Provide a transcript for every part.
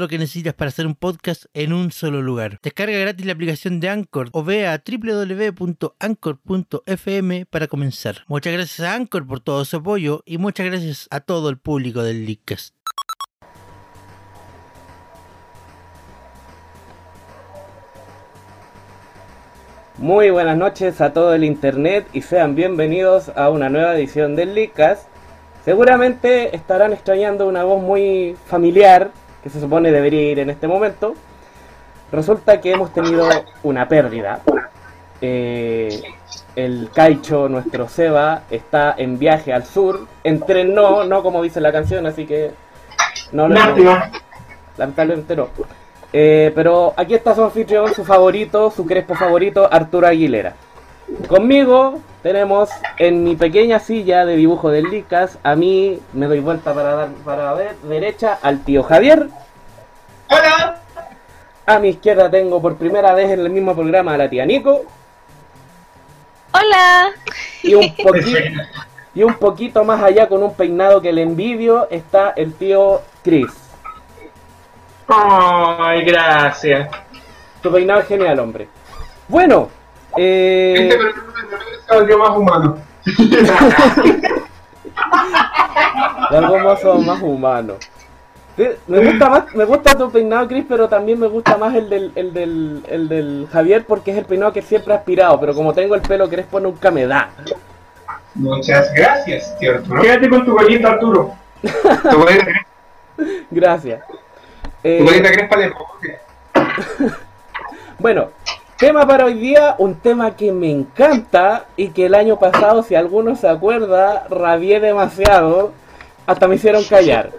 lo que necesitas para hacer un podcast en un solo lugar. Descarga gratis la aplicación de Anchor o ve a www.anchor.fm para comenzar. Muchas gracias a Anchor por todo su apoyo y muchas gracias a todo el público del Leadcast. Muy buenas noches a todo el internet y sean bienvenidos a una nueva edición del Leadcast. Seguramente estarán extrañando una voz muy familiar que se supone debería ir en este momento. Resulta que hemos tenido una pérdida. Eh, el Caicho, nuestro Seba, está en viaje al sur. Entrenó, no como dice la canción, así que no lo. Lamentablemente no. Eh, pero aquí está su anfitrión, su favorito, su crespo favorito, Arturo Aguilera. Conmigo tenemos en mi pequeña silla de dibujo del Licas, a mí me doy vuelta para dar para ver derecha al tío Javier. Hola. A mi izquierda tengo por primera vez en el mismo programa a la tía Nico. Hola. Y un, poquito, y un poquito más allá con un peinado que le envidio está el tío Chris. Ay, gracias. Tu peinado es genial, hombre. Bueno, eh, Volvió más humano. de algún modo más humano. Me gusta más, me gusta tu peinado, Chris, pero también me gusta más el del, el del, el del Javier porque es el peinado que siempre he aspirado, pero como tengo el pelo crespo nunca me da. Muchas gracias, tío Arturo. Quédate con tu colita, Arturo. Tu crespa, Gracias. tu Eh, colita crespa de. Bueno, tema para hoy día, un tema que me encanta y que el año pasado, si alguno se acuerda, rabié demasiado, hasta me hicieron callar.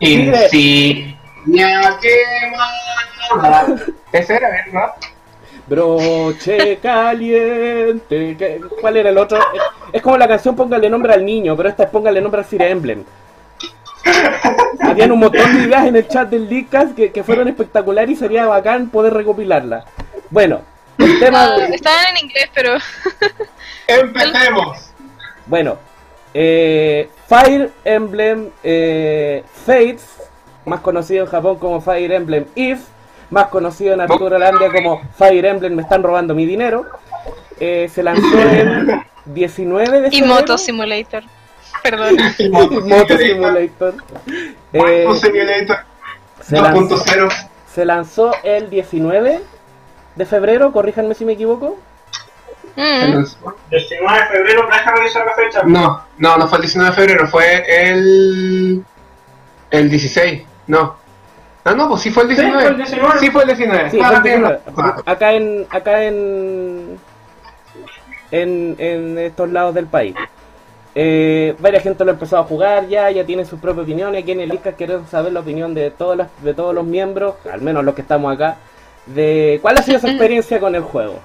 Insignia quemada. Ese era, ¿verdad? Broche caliente. ¿qué- ¿Cuál era el otro? Es, como la canción Póngale nombre al niño, pero esta es Póngale nombre al Fire Emblem. Habían un montón de ideas en el chat del Leadcast que, que fueron espectaculares y sería bacán poder recopilarlas. Bueno, el tema. Estaban en inglés, pero Empecemos. Bueno, eh, Fire Emblem eh, Fates, más conocido en Japón como Fire Emblem If, más conocido en Arturo Holandia como Fire Emblem Me están robando mi dinero, eh, se lanzó el 19 de y febrero. Moto Simulator. Perdón. Moto Simulator. Eh, Moto Simulator se, lanzó, 2.0. se lanzó el 19 de febrero, corríjanme si me equivoco. Mm. 19 de febrero, déjame revisar la fecha. No, no, no fue el 19 de febrero, fue el. el 16. No. Ah, no, pues sí fue el 19. fue el 19. Sí fue el 19. Sí, Ah, fue el bien. 19. acá en acá en, en en estos lados del país. Eh, varias gente lo empezó a jugar ya, ya tiene sus propias opiniones. Aquí en el ICA queremos saber la opinión de todas las, de todos los miembros, al menos los que estamos acá, de cuál ha sido su experiencia con el juego.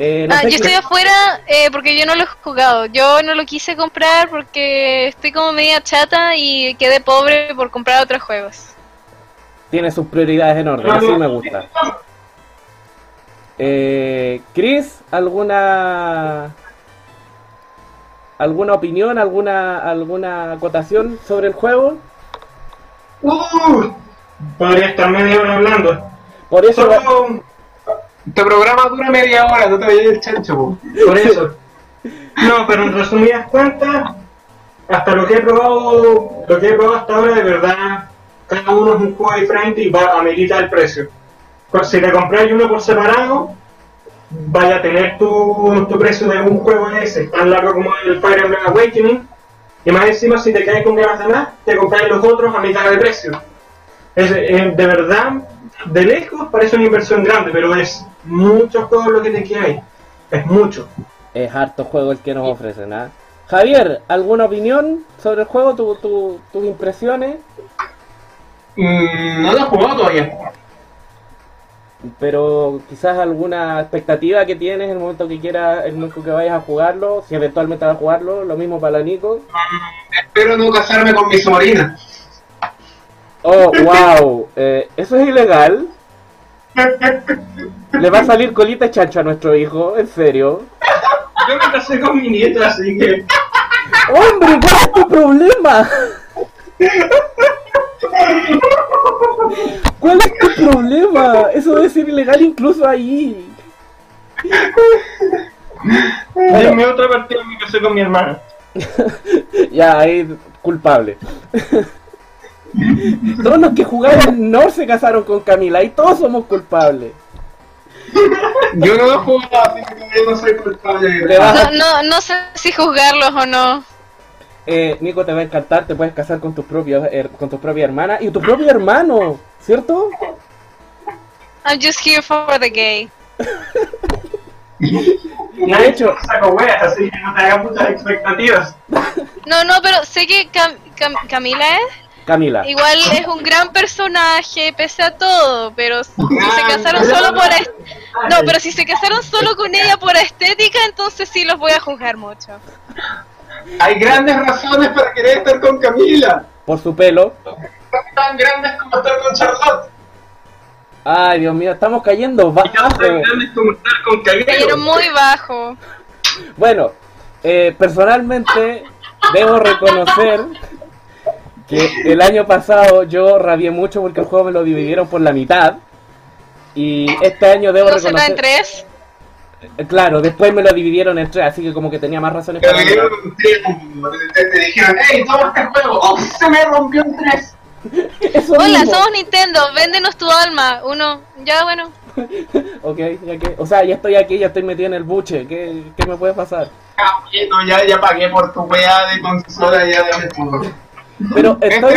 Eh, no Ah, sé yo qué- estoy afuera eh, porque yo no lo he jugado. Yo no lo quise comprar porque estoy como media chata y quedé pobre por comprar otros juegos. tiene sus prioridades en orden, así me gusta. Eh, Chris, ¿alguna alguna opinión, alguna alguna acotación sobre el juego? Uh, podría estar media hora hablando. Por eso Solo Este programa dura media hora, no te vayas el chancho, po. por eso. No, pero en resumidas cuentas, hasta lo que he probado, lo que he probado hasta ahora, de verdad, cada uno es un juego diferente y va a meditar el precio. Pues si te compras uno por separado, vaya a tener tu, tu precio de un juego ese, tan largo como el Fire Emblem Awakening, y más encima si te caes con ganas de más, te compras los otros a mitad de precio. Es, eh, de verdad, de lejos parece una inversión grande, pero es mucho juego lo que te queda ahí. Es mucho. Es harto juego el que nos ofrecen, ¿ah? Javier, ¿alguna opinión sobre el juego? ¿Tu, tu, tus impresiones? Mm, no lo he jugado todavía. Pero quizás alguna expectativa que tienes en el momento que quieras, el momento que vayas a jugarlo, si eventualmente vas a jugarlo, lo mismo para la Nico. Mm, espero no casarme con mi sobrina. Oh, wow, eh, eso es ilegal. Le va a salir colita chancho a nuestro hijo, en serio. Yo me casé con mi nieta, así que. ¡Hombre, cuál es tu problema! ¿Cuál es tu problema? Eso debe ser ilegal incluso ahí. En mi otra partida me casé con mi hermana. ya, ahí culpable. Todos los que jugaron no se casaron con Camila y todos somos culpables. Yo no lo jugado, así que yo no soy culpable. No, no, no sé si juzgarlos o no. Eh, Nico, te va a encantar, te puedes casar con tus propios, con tu propia hermana y tu propio hermano, ¿cierto? I'm just here for the gay. De hecho, saco weas, así que no te hagas muchas expectativas. No, no, pero sé que Cam Cam Camila es. Camila. Igual es un gran personaje pese a todo, pero si se casaron solo por est- no, pero si se casaron solo con ella por estética, entonces sí los voy a juzgar mucho. Hay grandes razones para querer estar con Camila. Por su pelo. Tan grandes como estar con Charlotte. Ay, Dios mío, estamos cayendo bajo. Tan grandes como estar con Cayeron Caguero. muy bajo. Bueno, eh, personalmente debo reconocer que el año pasado yo rabié mucho porque el juego me lo dividieron por la mitad. Y este año debo ¿No será en reconocer... tres? Eh, Claro, después me lo dividieron en tres, así que como que tenía más razones para te, te dijeron, hey, toma este juego. ¡Oh, se me rompió en tres! Eso Hola, mismo. somos Nintendo, véndenos tu alma. Uno, ya bueno. Ok, ya que... O sea, ya estoy aquí, ya estoy metido en el buche. ¿Qué, qué me puede pasar? Caballero, ya, ya pagué por tu weá de consola, ya todo. Pero En estoy...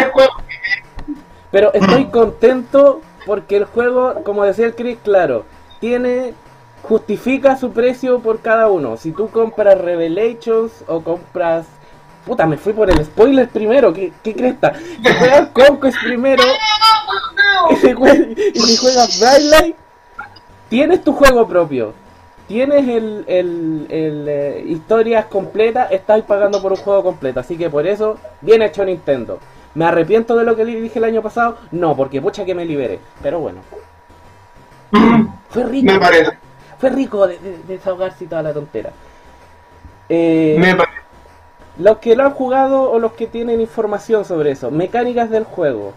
Pero estoy contento porque el juego, como decía el Chris, claro, tiene justifica su precio por cada uno. Si tú compras Revelations o compras puta, me fui por el spoiler primero, ¿qué, qué cresta? Si juegas Conquest primero y si jue- y si juegas Brightlight, tienes tu juego propio. Tienes el, el, el, eh, historias completas, estás pagando por un juego completo. Así que por eso, bien hecho Nintendo. ¿Me arrepiento de lo que le dije el año pasado? No, porque pucha que me libere. Pero bueno. Fue rico. Me parece. Fue rico de, de- de desahogarse y toda la tontera. Eh, Me parece. los que lo han jugado o los que tienen información sobre eso, mecánicas del juego,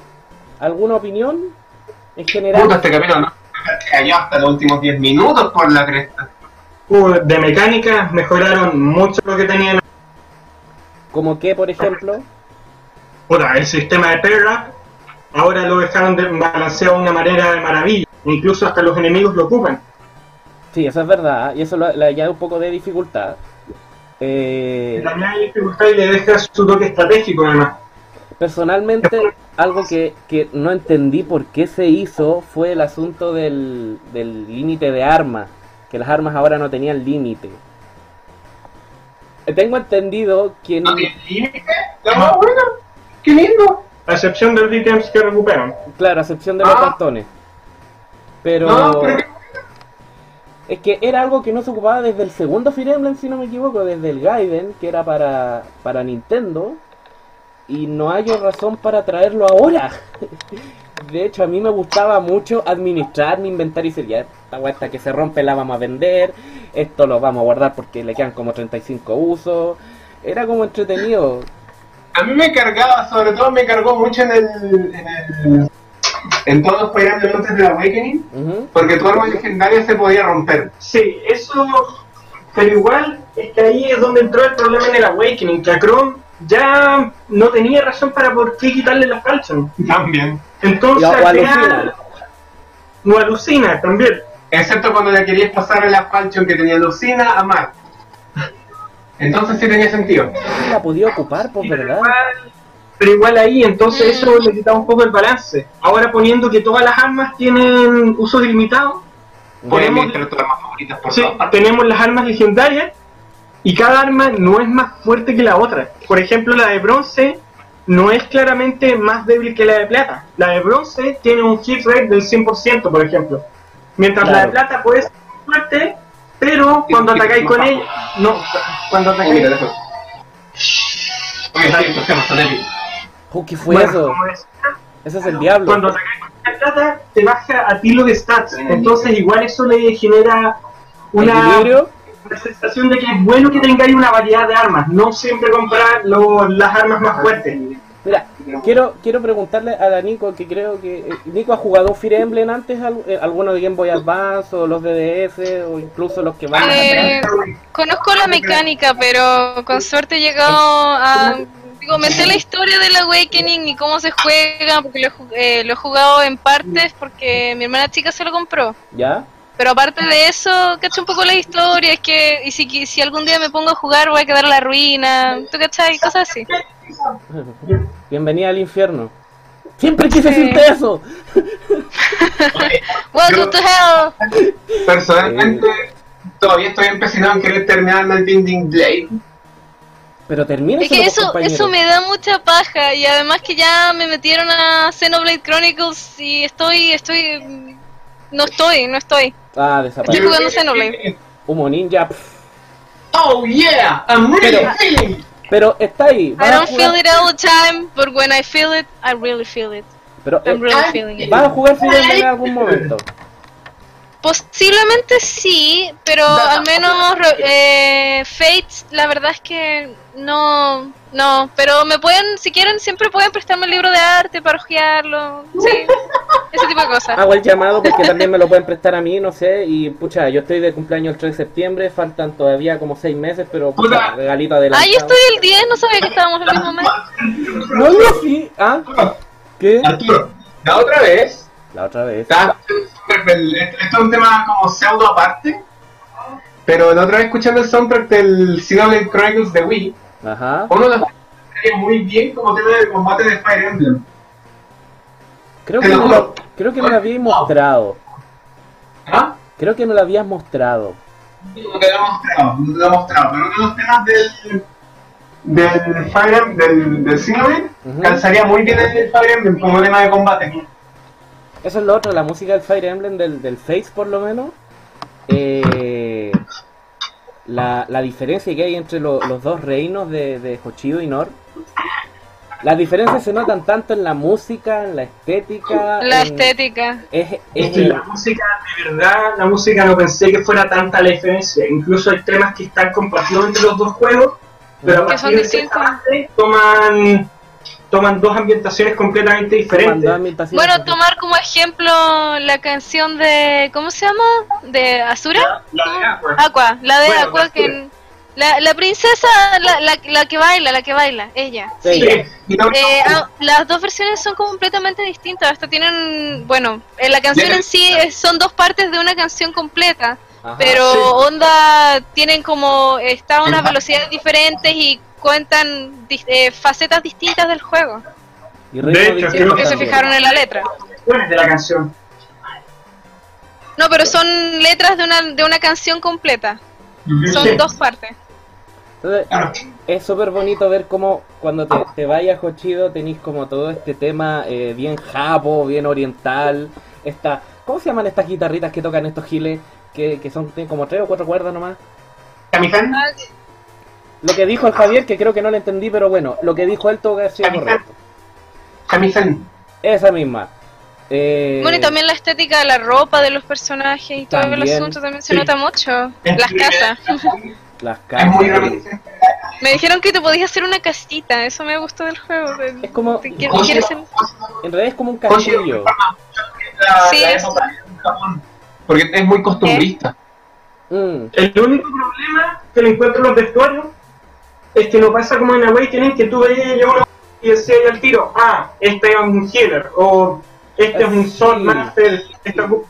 ¿alguna opinión? En general, Puta, este camino no. Cayó hasta los últimos 10 minutos por la cresta. Uh, de mecánica mejoraron mucho lo que tenían. como que, por ejemplo, Puta, el sistema de Perra ahora lo dejaron de balanceado de una manera de maravilla. Incluso hasta los enemigos lo ocupan. sí, eso es verdad, y eso le añade un poco de dificultad. Eh, Le añade dificultad y le deja su toque estratégico además. personalmente, algo que, que no entendí por qué se hizo fue el asunto del del límite de armas, que las armas ahora no tenían límite. Tengo entendido que ¿No tiene límite? No, bueno. Qué lindo. A excepción de los ítems que recuperan. Claro, a excepción de los Ah. cartones. Pero, No, pero qué- es que era algo que no se ocupaba desde el segundo Fire Emblem, si no me equivoco, desde el Gaiden, que era para, para Nintendo. Y no hay razón para traerlo ahora. De hecho, a mí me gustaba mucho administrar mi inventario y decir, ya, esta weá que se rompe la vamos a vender, esto lo vamos a guardar porque le quedan como 35 usos. Era como entretenido. A mí me cargaba, sobre todo me cargó mucho en el. en el. en todos Emblem antes del Awakening, Ujú. porque tu arma legendaria se podía romper. Sí, eso. Pero igual es que ahí es donde entró el problema en el Awakening, que a Chrome ya no tenía razón para por qué quitarle la falchion. También. Entonces, O- o al alucina. O alucina también. Excepto cuando le querías pasar la falchion que tenía Lucina a Mark. Entonces sí tenía sentido. La podía ocupar, pues, ¿verdad? igual, pero igual ahí, entonces eso le quita un poco el balance. Ahora poniendo que todas las armas tienen uso ilimitado, ponemos, sí, tenemos las armas legendarias y cada arma no es más fuerte que la otra. Por ejemplo, la de bronce no es claramente más débil que la de plata. La de bronce tiene un hit rate del 100%, por ejemplo. Mientras la de plata puede ser fuerte, pero cuando atacáis con ella, no, cuando atacáis... ¿Qué fue eso? Ese es el diablo. Cuando atacáis con la plata, te baja a tiro de stats. Entonces, igual eso le genera una, una sensación de que es bueno que tengáis una variedad de armas. No siempre comprar las armas más fuertes. Mira, quiero quiero preguntarle a Nico, que creo que... Eh, ¿Nico ha jugado Fire Emblem antes? Eh, ¿Alguno de Game Boy Advance o los DDS o incluso los que van eh, Conozco la mecánica, pero con suerte he llegado a... Digo, me sé la historia del Awakening y cómo se juega, porque lo, eh, lo he jugado en partes porque mi hermana chica se lo compró. ¿Ya? Pero aparte de eso, cacho un poco la historia, es que y si, si algún día me pongo a jugar voy a quedar en la ruina, ¿tú cachai? Cosas así. Bienvenida al infierno. Siempre quise decirte eso. Welcome to hell. Personalmente, todavía estoy empecinado en querer terminar el Binding Blade. Pero termina Es que eso, eso me da mucha paja y además que ya me metieron a Xenoblade Chronicles y estoy, estoy, no estoy, no estoy. Ah, desapareció. Estoy jugando Xenoblade. Humo Ninja. Oh yeah, I'm really Pero- feeling. Pero está ahí. I don't jugar- feel it all the time, but when I feel it, I really feel it. Pero eh, I'm really feeling it. vas a jugar Emblem en algún momento. Posiblemente sí, pero al menos eh, Fates, la verdad es que no, no, pero me pueden, si quieren, siempre pueden prestarme el libro de arte para ojearlo, sí, ese tipo de cosas. Hago el llamado porque también me lo pueden prestar a mí, no sé. Y pucha, yo estoy de cumpleaños el 3 de septiembre, faltan todavía como 6 meses, pero pucha, Puta. regalito adelante. Ah, yo estoy el 10, no sabía que estábamos el mismo mes. No, no, sí. ¿Ah? ¿Qué? Arturo, la otra vez, La otra vez. esto es un tema como pseudo aparte, pero la otra vez escuchando el soundtrack del Xenoblade Chronicles de Wii, Ajá. uno de los muy bien como tema de combate de Fire Emblem. Creo que, me lo, creo que me lo habías mostrado. ¿Ah? Creo que me lo habías mostrado. No te lo he mostrado, no te lo he mostrado, pero uno de los temas del, del Fire Emblem, del, del Xenoblade, calzaría muy bien en el Fire Emblem como tema de combate. Eso es lo otro, la música del Fire Emblem, del, del Face por lo menos. Eh, la, la diferencia que hay entre lo- los dos reinos de, de Hoshido y Nor. Las diferencias se notan tanto en la música, en la estética. La en- estética. Es, Es es que la música, de verdad, la música no pensé que fuera tanta la diferencia. Incluso hay temas que están compartidos entre los dos juegos, pero a Que son partir de distintos. esta parte toman, toman dos ambientaciones completamente diferentes. Bueno, tomar como ejemplo la canción de, ¿cómo se llama? ¿De Azura? La de Aqua. Aqua, la de Bueno, Aqua que... La, la princesa, la, la, la que baila, la que baila, ella. Sí. Eh, ah, las dos versiones son completamente distintas. Hasta tienen, bueno, en la canción en sí es- son dos partes de una canción completa, Ajá. pero sí. onda tienen como está a unas velocidades diferentes y cuentan eh, facetas distintas del juego. Y De hecho, distinto creo Que se fijaron en la letra. de la canción. No, pero son letras de una de una canción completa. Son Sí. dos partes. Entonces, es súper bonito ver cómo cuando te, te vayas Hochido tenéis como todo este tema eh, bien japo, bien oriental. Esta, ¿Cómo se llaman estas guitarritas que tocan estos giles? Que, que son tienen como tres o cuatro cuerdas nomás. Kamihan, Ah, Lo que dijo el Javier, que creo que no lo entendí, pero bueno, lo que dijo él todo que ha sido correcto. Kamisan. Esa misma. Eh, Bueno, y también la estética de la ropa de los personajes y todo el También. asunto también se Sí. nota mucho. Es Las casas. Las Es muy casas. Me dijeron que te podías hacer una casita, eso me gustó del juego. Es como, quieres ser- en realidad es como un castillo. Sí, la es- Porque es muy costumbrista. Mm, el único problema que le encuentro en los vestuarios es que no pasa como en Awakening que tú veías yo uno y decías al tiro, ah, este es un healer, o este es un Sí. Sword Master, esta cu-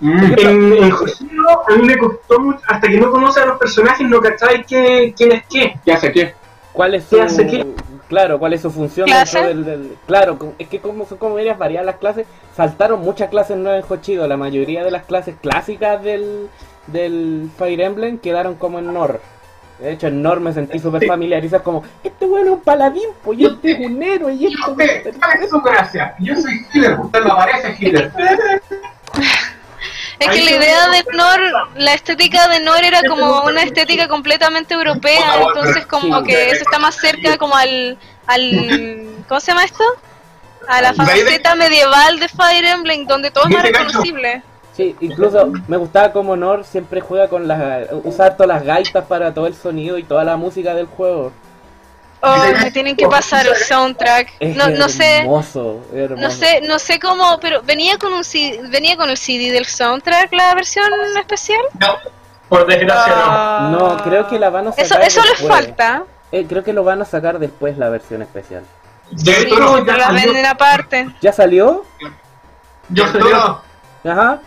Mm. En, en a mí me costó mucho, hasta que no conoces a los personajes no cacháis que- quién es qué. ¿Qué hace qué? ¿Cuál es ¿Qué su, hace qué? Claro, cuál es su función del, del- Claro, es que como son como medias variadas las clases, saltaron muchas clases nuevas en Hochido. La mayoría de las clases clásicas del, del Fire Emblem quedaron como en Nor. De hecho, en Nor me sentí súper familiarizado como, este bueno es un paladín, pues, y este es un héroe, y este ¿Cuál es su gracia? Yo soy healer, usted no parece healer. Es que la idea de Nor, la estética de Nor era como una estética completamente europea, entonces como Sí. que eso está más cerca como al, al ¿cómo se llama esto? A la faceta medieval de Fire Emblem, donde todo es más reconocible. Sí, incluso me gustaba como Nor siempre juega con las... usar todas las gaitas para todo el sonido y toda la música del juego. Oh, me tienen que pasar el soundtrack. Es No, no sé, hermoso, hermoso. no sé, no sé cómo, pero venía con un CD, venía con el CD del soundtrack la versión especial. No, por desgracia no. Ah. No, creo que la van a sacar Eso, eso les falta. Eh, creo que lo van a sacar después la versión especial. De Sí, Arturo, pero la venden aparte. ¿Ya salió? yo Arturo, Ajá.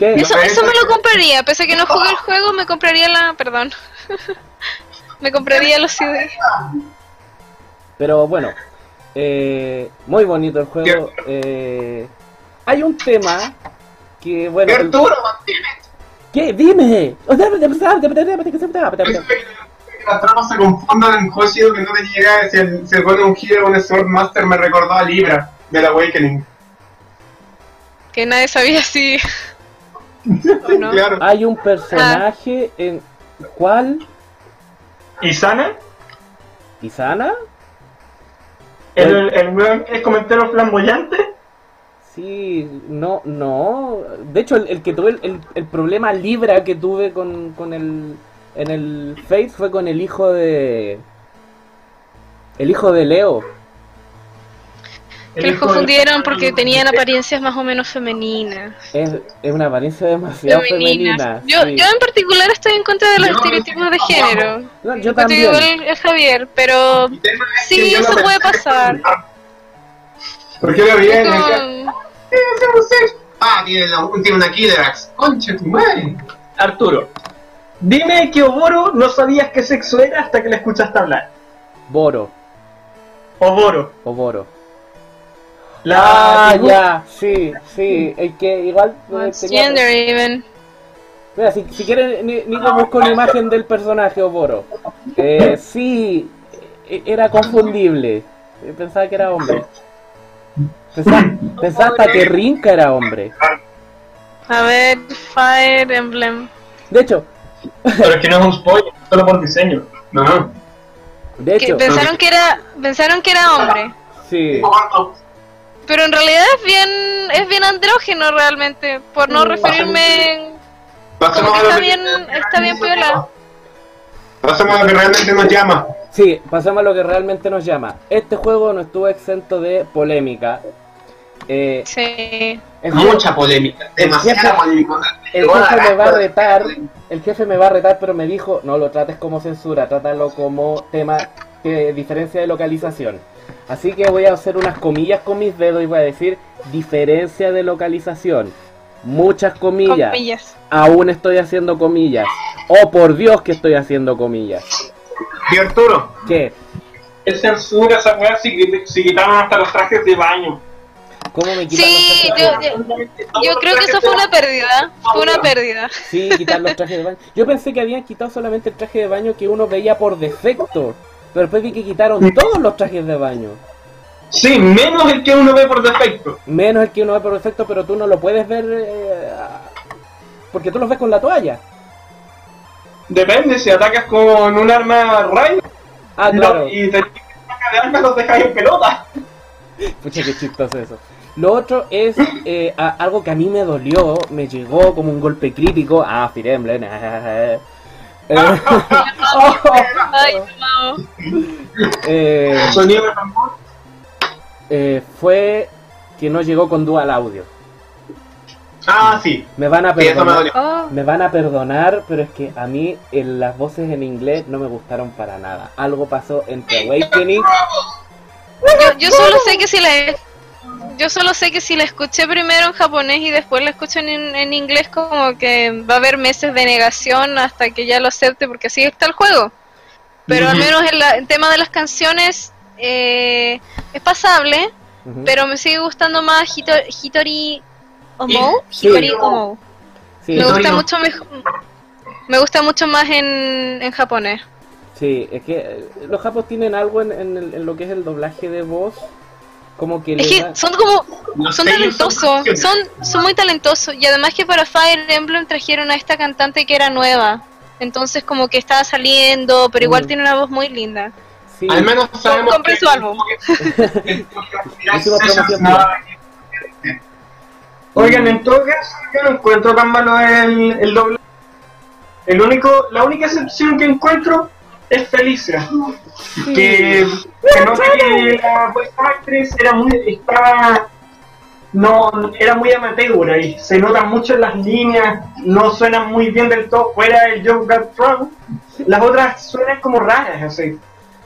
¿Qué? Eso, No, eso me lo compraría, pese a que no jugué el juego, me compraría la, perdón, me compraría los CD. Pero bueno, eh, muy bonito el juego. Eh, hay un tema que, bueno... el- Arturo, mantiene. ¿Qué? Dime. Las tropas se confundan en Hoshido que no te llega si el, si el bueno un healer o un Swordmaster me recordó a Libra del Awakening. Que nadie sabía si... ¿O no? Claro. Hay un personaje en... ¿Cuál? ¿Y Sana? ¿Isana? ¿El, el weón que es comentario flamboyante? Sí, no, no. De hecho, el, el que tuve el, el- el problema Libra que tuve con, con el en el Face fue con el hijo de el hijo de Leo. Que los confundieron porque tenían apariencias más o menos femeninas. Es, es una apariencia demasiado femenina. Yo, sí. yo en particular estoy en contra de los estereotipos de género. No, yo también. el, el Javier, pero es Sí, eso no puede pasar. Porque lo vi en el Ah, tiene, la- tiene una Killer Axe. Concha tu madre. Arturo, dime que Oboro no sabías qué sexo era hasta que le escuchaste hablar. Boro Oboro. o Boro. La ah, ya, sí, sí. Es que igual. eh, even? Mira, si, si quieren, ni, ni te busco una imagen del personaje Oboro. Eh, sí, e- era confundible. Pensaba que era hombre. Pensaba, pensaba hasta que Rinka era hombre. A ver, Fire Emblem. De hecho, Pero es que no es un spoiler, solo por diseño. No. de Que hecho, pensaron que era pensaron que era hombre, sí. Pero en realidad es bien es bien andrógeno realmente, por no referirme como que está bien está bien piola. Pasemos a lo que realmente nos llama. Sí, pasamos a lo que realmente nos llama. Este juego no estuvo exento de polémica. Eh, Sí. el- Mucha polémica. Demasiada polémica. El jefe me va a retar, el jefe me va a retar, pero me dijo, no lo trates como censura, trátalo como tema que diferencia de localización. Así que voy a hacer unas comillas con mis dedos y voy a decir diferencia de localización. Muchas comillas. Comillas. Aún estoy haciendo comillas. Oh, por Dios que estoy haciendo comillas. Y Arturo, ¿Qué? Es censura esa weá si, si quitaron hasta los trajes de baño. ¿Cómo me quitan Sí, los yo, trajes de baño? yo, yo creo que eso fue una pérdida, fue una pérdida. Sí, quitar los trajes de baño. Yo pensé que habían quitado solamente el traje de baño que uno veía por defecto. Pero después vi que quitaron todos los trajes de baño. Sí, menos el que uno ve por defecto. Menos el que uno ve por defecto, pero tú no lo puedes ver eh, porque tú los ves con la toalla. Depende, si atacas con un arma rayo Ah, claro. y te de armas los dejas en pelota. Pucha, qué chistoso eso. Lo otro es eh, a- algo que a mí me dolió, me llegó como un golpe crítico. Ah, Fire Emblem. eh, Ay, no. Eh, Sonido de tambor. eh, fue que no llegó con dual audio. Ah, sí. Me van a Sí, eso me perdonar. Oh, Me van a perdonar, pero es que a mí en las voces en inglés no me gustaron para nada. Algo pasó entre Awakening. yo, yo solo sé que si la yo solo sé que si la escuché primero en japonés y después la escucho en, en inglés como que va a haber meses de negación hasta que ya lo acepte porque así está el juego. pero al menos en el tema de las canciones eh, es pasable, pero me sigue gustando más Hitori Omo. Hitori Omo. me gusta mucho mejor, me gusta mucho más en, en japonés. Sí, es que eh, los japos tienen algo en, en, lo que es el doblaje de voz como que es que son como son talentosos son son muy talentosos. Y además que para Fire Emblem trajeron a esta cantante que era nueva. Entonces como que estaba saliendo pero igual mm. tiene una voz muy linda. Sí. al menos sabemos compre su álbum oigan en todo caso yo no encuentro tan malo el, el doble. El único la única excepción que encuentro es Felicia. Que, que no que la voice actress era muy, estaba, no, era muy amateur y se notan mucho en las líneas, no suenan muy bien del todo, fuera el Joe Got las otras suenan como raras, así.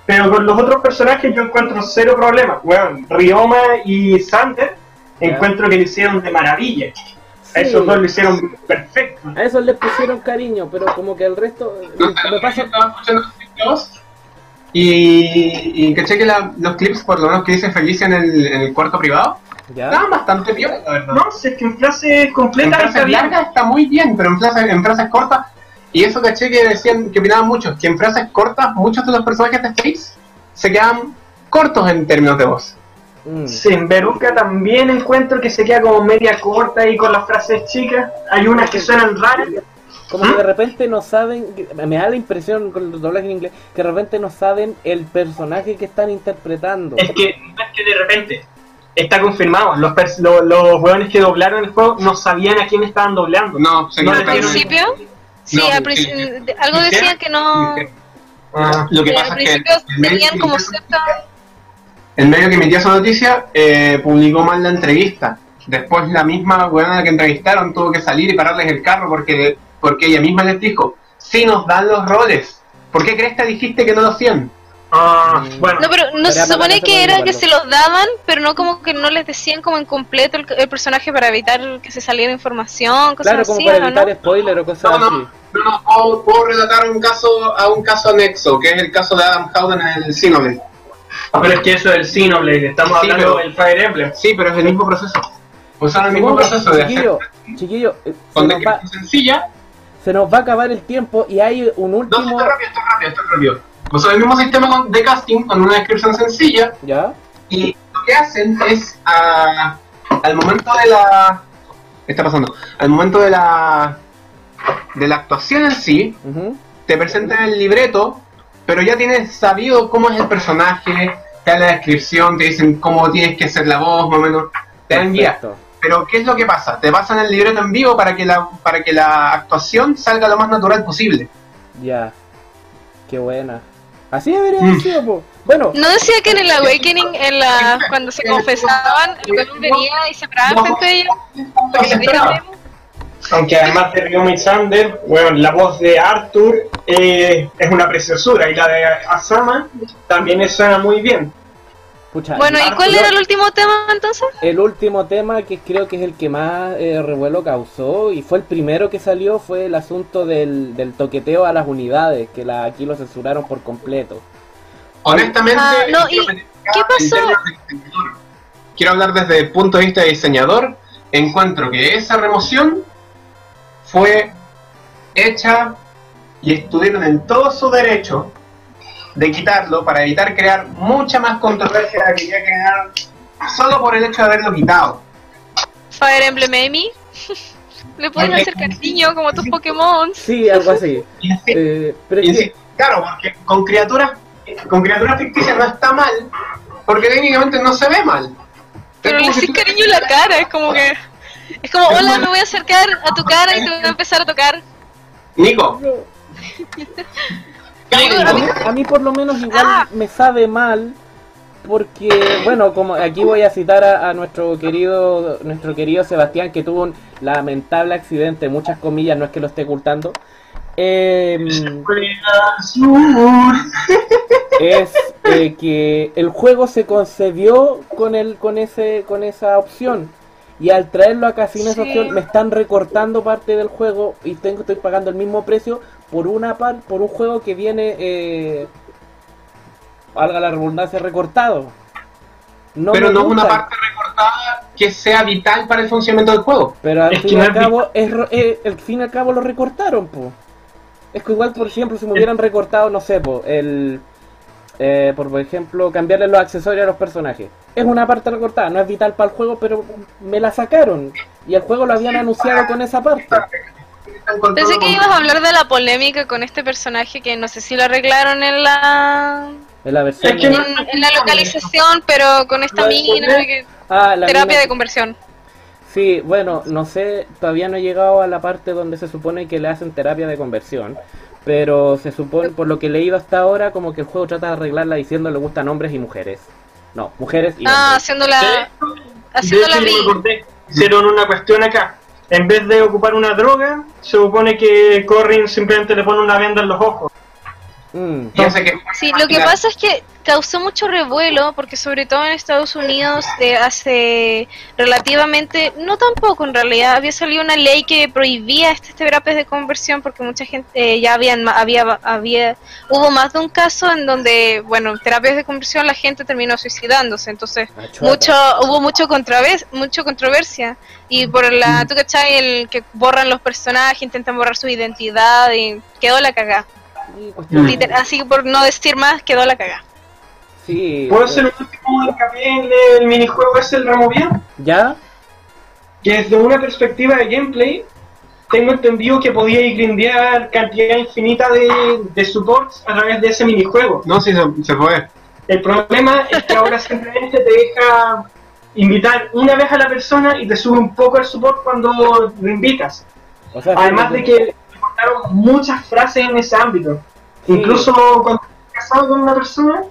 Pero con los otros personajes yo encuentro cero problemas. Bueno, Rioma y Sander encuentro que lo hicieron de maravilla. A esos dos lo hicieron perfecto. A esos les pusieron cariño, pero como que el resto. me pasa... Y, y caché que los clips, por lo menos que dice Felicia en el, en el cuarto privado, ¿Ya? estaban bastante bien, la verdad. No, si es que en frases completas. En frases largas está muy bien, pero en frases, en frases cortas. Y eso caché que decían, que opinaban muchos, que en frases cortas muchos de los personajes de Face se quedan cortos en términos de voz. Mm. Sí, en Beruca también encuentro que se queda como media corta y con las frases chicas. Hay unas que suenan raras. Como que de repente no saben, me da la impresión con el doblaje en inglés, que de repente no saben el personaje que están interpretando. Es que, es que de repente, está confirmado, los, los, los que doblaron el juego no sabían a quién estaban doblando. No, ¿No ¿Al principio? Sí, al principio, algo decía que no... Ah, lo que pasa al principio es que tenían como cierta... El medio que emitía esa noticia eh, publicó mal la entrevista. Después la misma buena que entrevistaron tuvo que salir y pararles el carro porque porque ella misma les dijo, si nos dan los roles, ¿por qué crees que dijiste que no lo hacían? Ah, bueno. No, pero no se supone que era que se los daban, pero no como que no les decían como en completo el, personaje para evitar que se saliera información, cosas claro, como para evitar spoiler o cosas no, así. No, no, puedo, puedo, relatar un caso a un caso anexo, que es el caso de Adam Howden en el Xenoblade. Pero es que eso es el Xenoblade, estamos hablando del Fire Emblem. Sí, pero es el mismo proceso. Usaron el mismo proceso de chiquillo, chiquillo, eh, con descripción sencilla se nos va a acabar el tiempo y hay un último. No, está rápido, está rápido, está rápido. Usan el mismo sistema de casting con una descripción sencilla. ¿Ya? Y lo que hacen es al momento de la. ¿Qué está pasando? Al momento de la. de la actuación en sí, te presentan el libreto, pero ya tienes sabido cómo es el personaje, te dan la descripción, te dicen cómo tienes que hacer la voz, más o menos. Te dan guía. Pero ¿qué es lo que pasa? Te pasan el libreto en vivo para que la, para que la actuación salga lo más natural posible. Ya. Qué buena. Así debería haber mm. sido, Bueno. ¿No decía que en el Awakening, en la, cuando se confesaban, el weón venía y se paraba frente a ella? Aunque además de Ryomi Sander, bueno, la voz de Arthur eh, es una preciosura y la de Asama también suena muy bien bueno, ¿y cuál era el último tema entonces? El último tema que creo que es el que más eh, revuelo causó y fue el primero que salió fue el asunto del, del toqueteo a las unidades, que la, aquí lo censuraron por completo. Honestamente, ah, ¿qué pasó? Quiero hablar desde el punto de vista de diseñador. Encuentro que esa remoción fue hecha y estuvieron en todo su derecho de quitarlo para evitar crear mucha más controversia de la que ya crear solo por el hecho de haberlo quitado. Fire Emblem Amy. Le pueden hacer cariño como tus Pokémon. Sí, algo así. Eh, claro, porque con criaturas con criaturas ficticias no está mal, porque técnicamente no se ve mal. Pero le haces cariño en la cara, es como que... Es como, hola, me voy a acercar a tu cara y te voy a empezar a tocar. Nico. A mí, por lo menos igual ah. me sabe mal porque bueno como aquí voy a citar a, nuestro querido nuestro querido Sebastián que tuvo un lamentable accidente muchas comillas no es que lo esté ocultando em, es eh, que el juego se concebió con el con ese con esa opción y al traerlo acá sin esa opción me están recortando parte del juego y tengo estoy pagando el mismo precio por una par, por un juego que viene eh, valga la redundancia, recortado. No pero no es una parte recortada que sea vital para el funcionamiento del juego. Pero al fin y al cabo, es, el fin y al cabo lo recortaron, po. Es que igual, por ejemplo, si me hubieran recortado, no sé, po, el... Eh, por ejemplo, cambiarle los accesorios a los personajes. Es una parte recortada, no es vital para el juego, pero me la sacaron. Y el juego lo habían anunciado con esa parte. Pensé que ibas a hablar de la polémica con este personaje que no sé si lo arreglaron en la en la versión en, la localización, pero con esta mina ah, terapia de conversión. Sí, bueno, no sé, todavía no he llegado a la parte donde se supone que le hacen terapia de conversión, pero se supone, por lo que he leído hasta ahora, como que el juego trata de arreglarla diciendo le gustan hombres y mujeres. No, mujeres y ah, haciéndola, haciéndola Hicieron una cuestión acá. En vez de ocupar una droga, se supone que Corrin simplemente le pone una venda en los ojos. Mm. Sí, lo que pasa es que causó mucho revuelo porque sobre todo en Estados Unidos de hace relativamente, no tampoco en realidad, había salido una ley que prohibía estas terapias de conversión porque mucha gente eh, ya habían, había, había, hubo más de un caso en donde, bueno, terapias de conversión la gente terminó suicidándose, entonces ah, mucho, hubo mucho, mucho controversia. Y por la, tú cachai, el que borran los personajes, intentan borrar su identidad y quedó la cagada. Así que por no decir más, quedó la cagada. Sí. ¿Puedo hacer un último hincapié en el minijuego ese, el removido? ¿Ya? Que desde una perspectiva de gameplay, tengo entendido que podía grindear cantidad infinita de, de supports a través de ese minijuego. No, sí, se, se puede. El problema es que ahora simplemente te deja invitar una vez a la persona y te sube un poco el support cuando lo invitas. Además de que cortaron muchas frases en ese ámbito. Incluso cuando estás casado con una persona,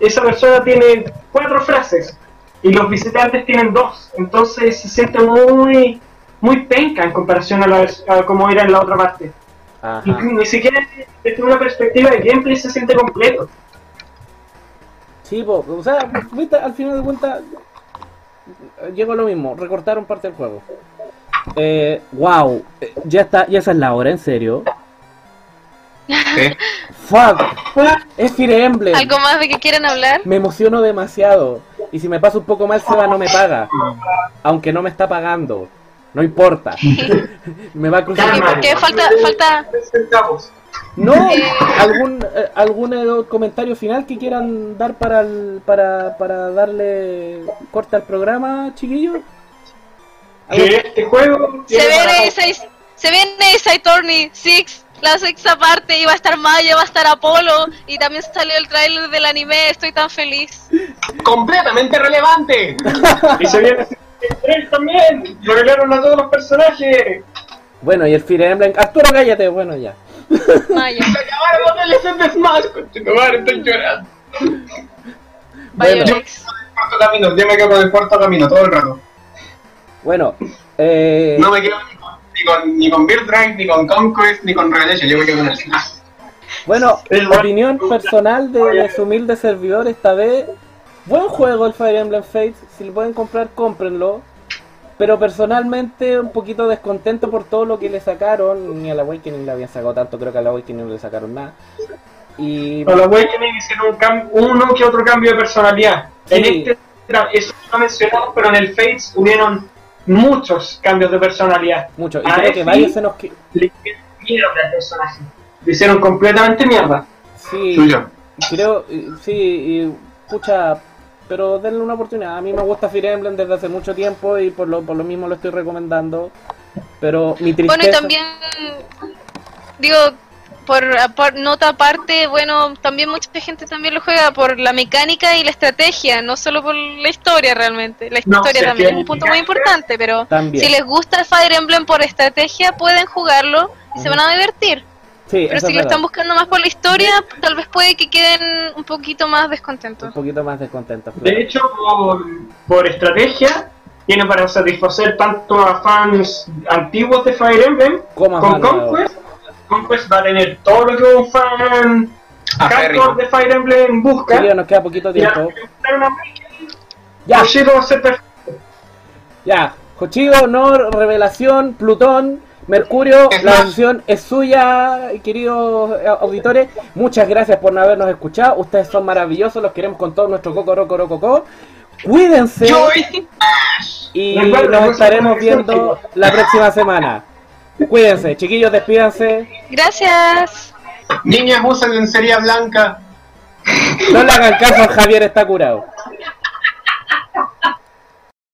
esa persona tiene cuatro frases y los visitantes tienen dos. Entonces se siente muy muy penca en comparación a, la, como era en la otra parte. Y ni siquiera desde una perspectiva de gameplay se siente completo. Sí, o sea, al final de cuentas, llegó lo mismo, recortaron parte del juego. Eh, wow, ya está, ya esa es la hora, en serio. Fuck, es Fire Emblem. ¿Algo más de que quieren hablar? Me emociono demasiado. Y si me pasa un poco mal, Seba no me paga. Aunque no me está pagando. No importa. me va a cruzar. ¿Y por qué falta, falta... No, eh. algún eh, algún eh, comentario final que quieran dar para para, para darle corte al programa, chiquillos. este juego se viene se viene Saturni 6 la sexta parte, iba a estar Maya, va a estar Apolo, y también salió el trailer del anime, estoy tan feliz. ¡Completamente relevante! y se viene el 3 también, revelaron a todos los personajes. Bueno, y el Fire Emblem, Arturo, cállate, bueno, ya. Maya. Se acabaron los DLCs de Smash, continuar, estoy llorando. Bueno, yo, camino, yo me quedo con el cuarto camino todo el rato. Bueno, eh... No me quedo ni con, ni con Beard Drive, ni con Conquest, ni con Revelation, yo me quedo con el Smash. Bueno, opinión personal de su humilde servidor esta vez. Buen juego el Fire Emblem Fates, si lo pueden comprar, cómprenlo. Pero personalmente un poquito descontento por todo lo que le sacaron. Ni a la Awakening le habían sacado tanto, creo que a la Awakening no le sacaron nada. Y... A la Awakening hicieron un uno que otro cambio de personalidad. En este, eso no mencionado, pero en el Fates hubieron muchos cambios de personalidad. Muchos, y creo que varios se nos... Le hicieron al personaje. Le hicieron completamente mierda. Sí, creo, sí, y, pucha, pero denle una oportunidad. A mí me gusta Fire Emblem desde hace mucho tiempo y por lo, por lo mismo lo estoy recomendando. Pero mi tristeza... Bueno, y también, digo, por, por, nota aparte, bueno, también mucha gente también lo juega por la mecánica y la estrategia, no solo por la historia realmente. La historia también es un punto muy importante, pero si les gusta el Fire Emblem por estrategia, pueden jugarlo y se van a divertir. pero si lo están buscando más por la historia, tal vez puede que queden un poquito más descontentos. Un poquito más descontentos. De hecho, por, por estrategia, tiene para satisfacer tanto a fans antiguos de Fire Emblem como con Conquest Conquest va a tener todo lo que un fan hardcore de Fire Emblem busca. Sí, nos queda poquito tiempo. Ya. Hoshido va a ser perfecto. Ya. Hochido, Honor, Revelación, Plutón, Mercurio, la decisión es suya, queridos auditores. Muchas gracias por no habernos escuchado. Ustedes son maravillosos, los queremos con todo nuestro coco, roco, roco, coco. Cuídense. Y nos estaremos viendo la próxima semana. Cuídense, chiquillos, despídanse. Gracias. Niñas, usen lencería blanca. No le hagan caso, Javier está curado.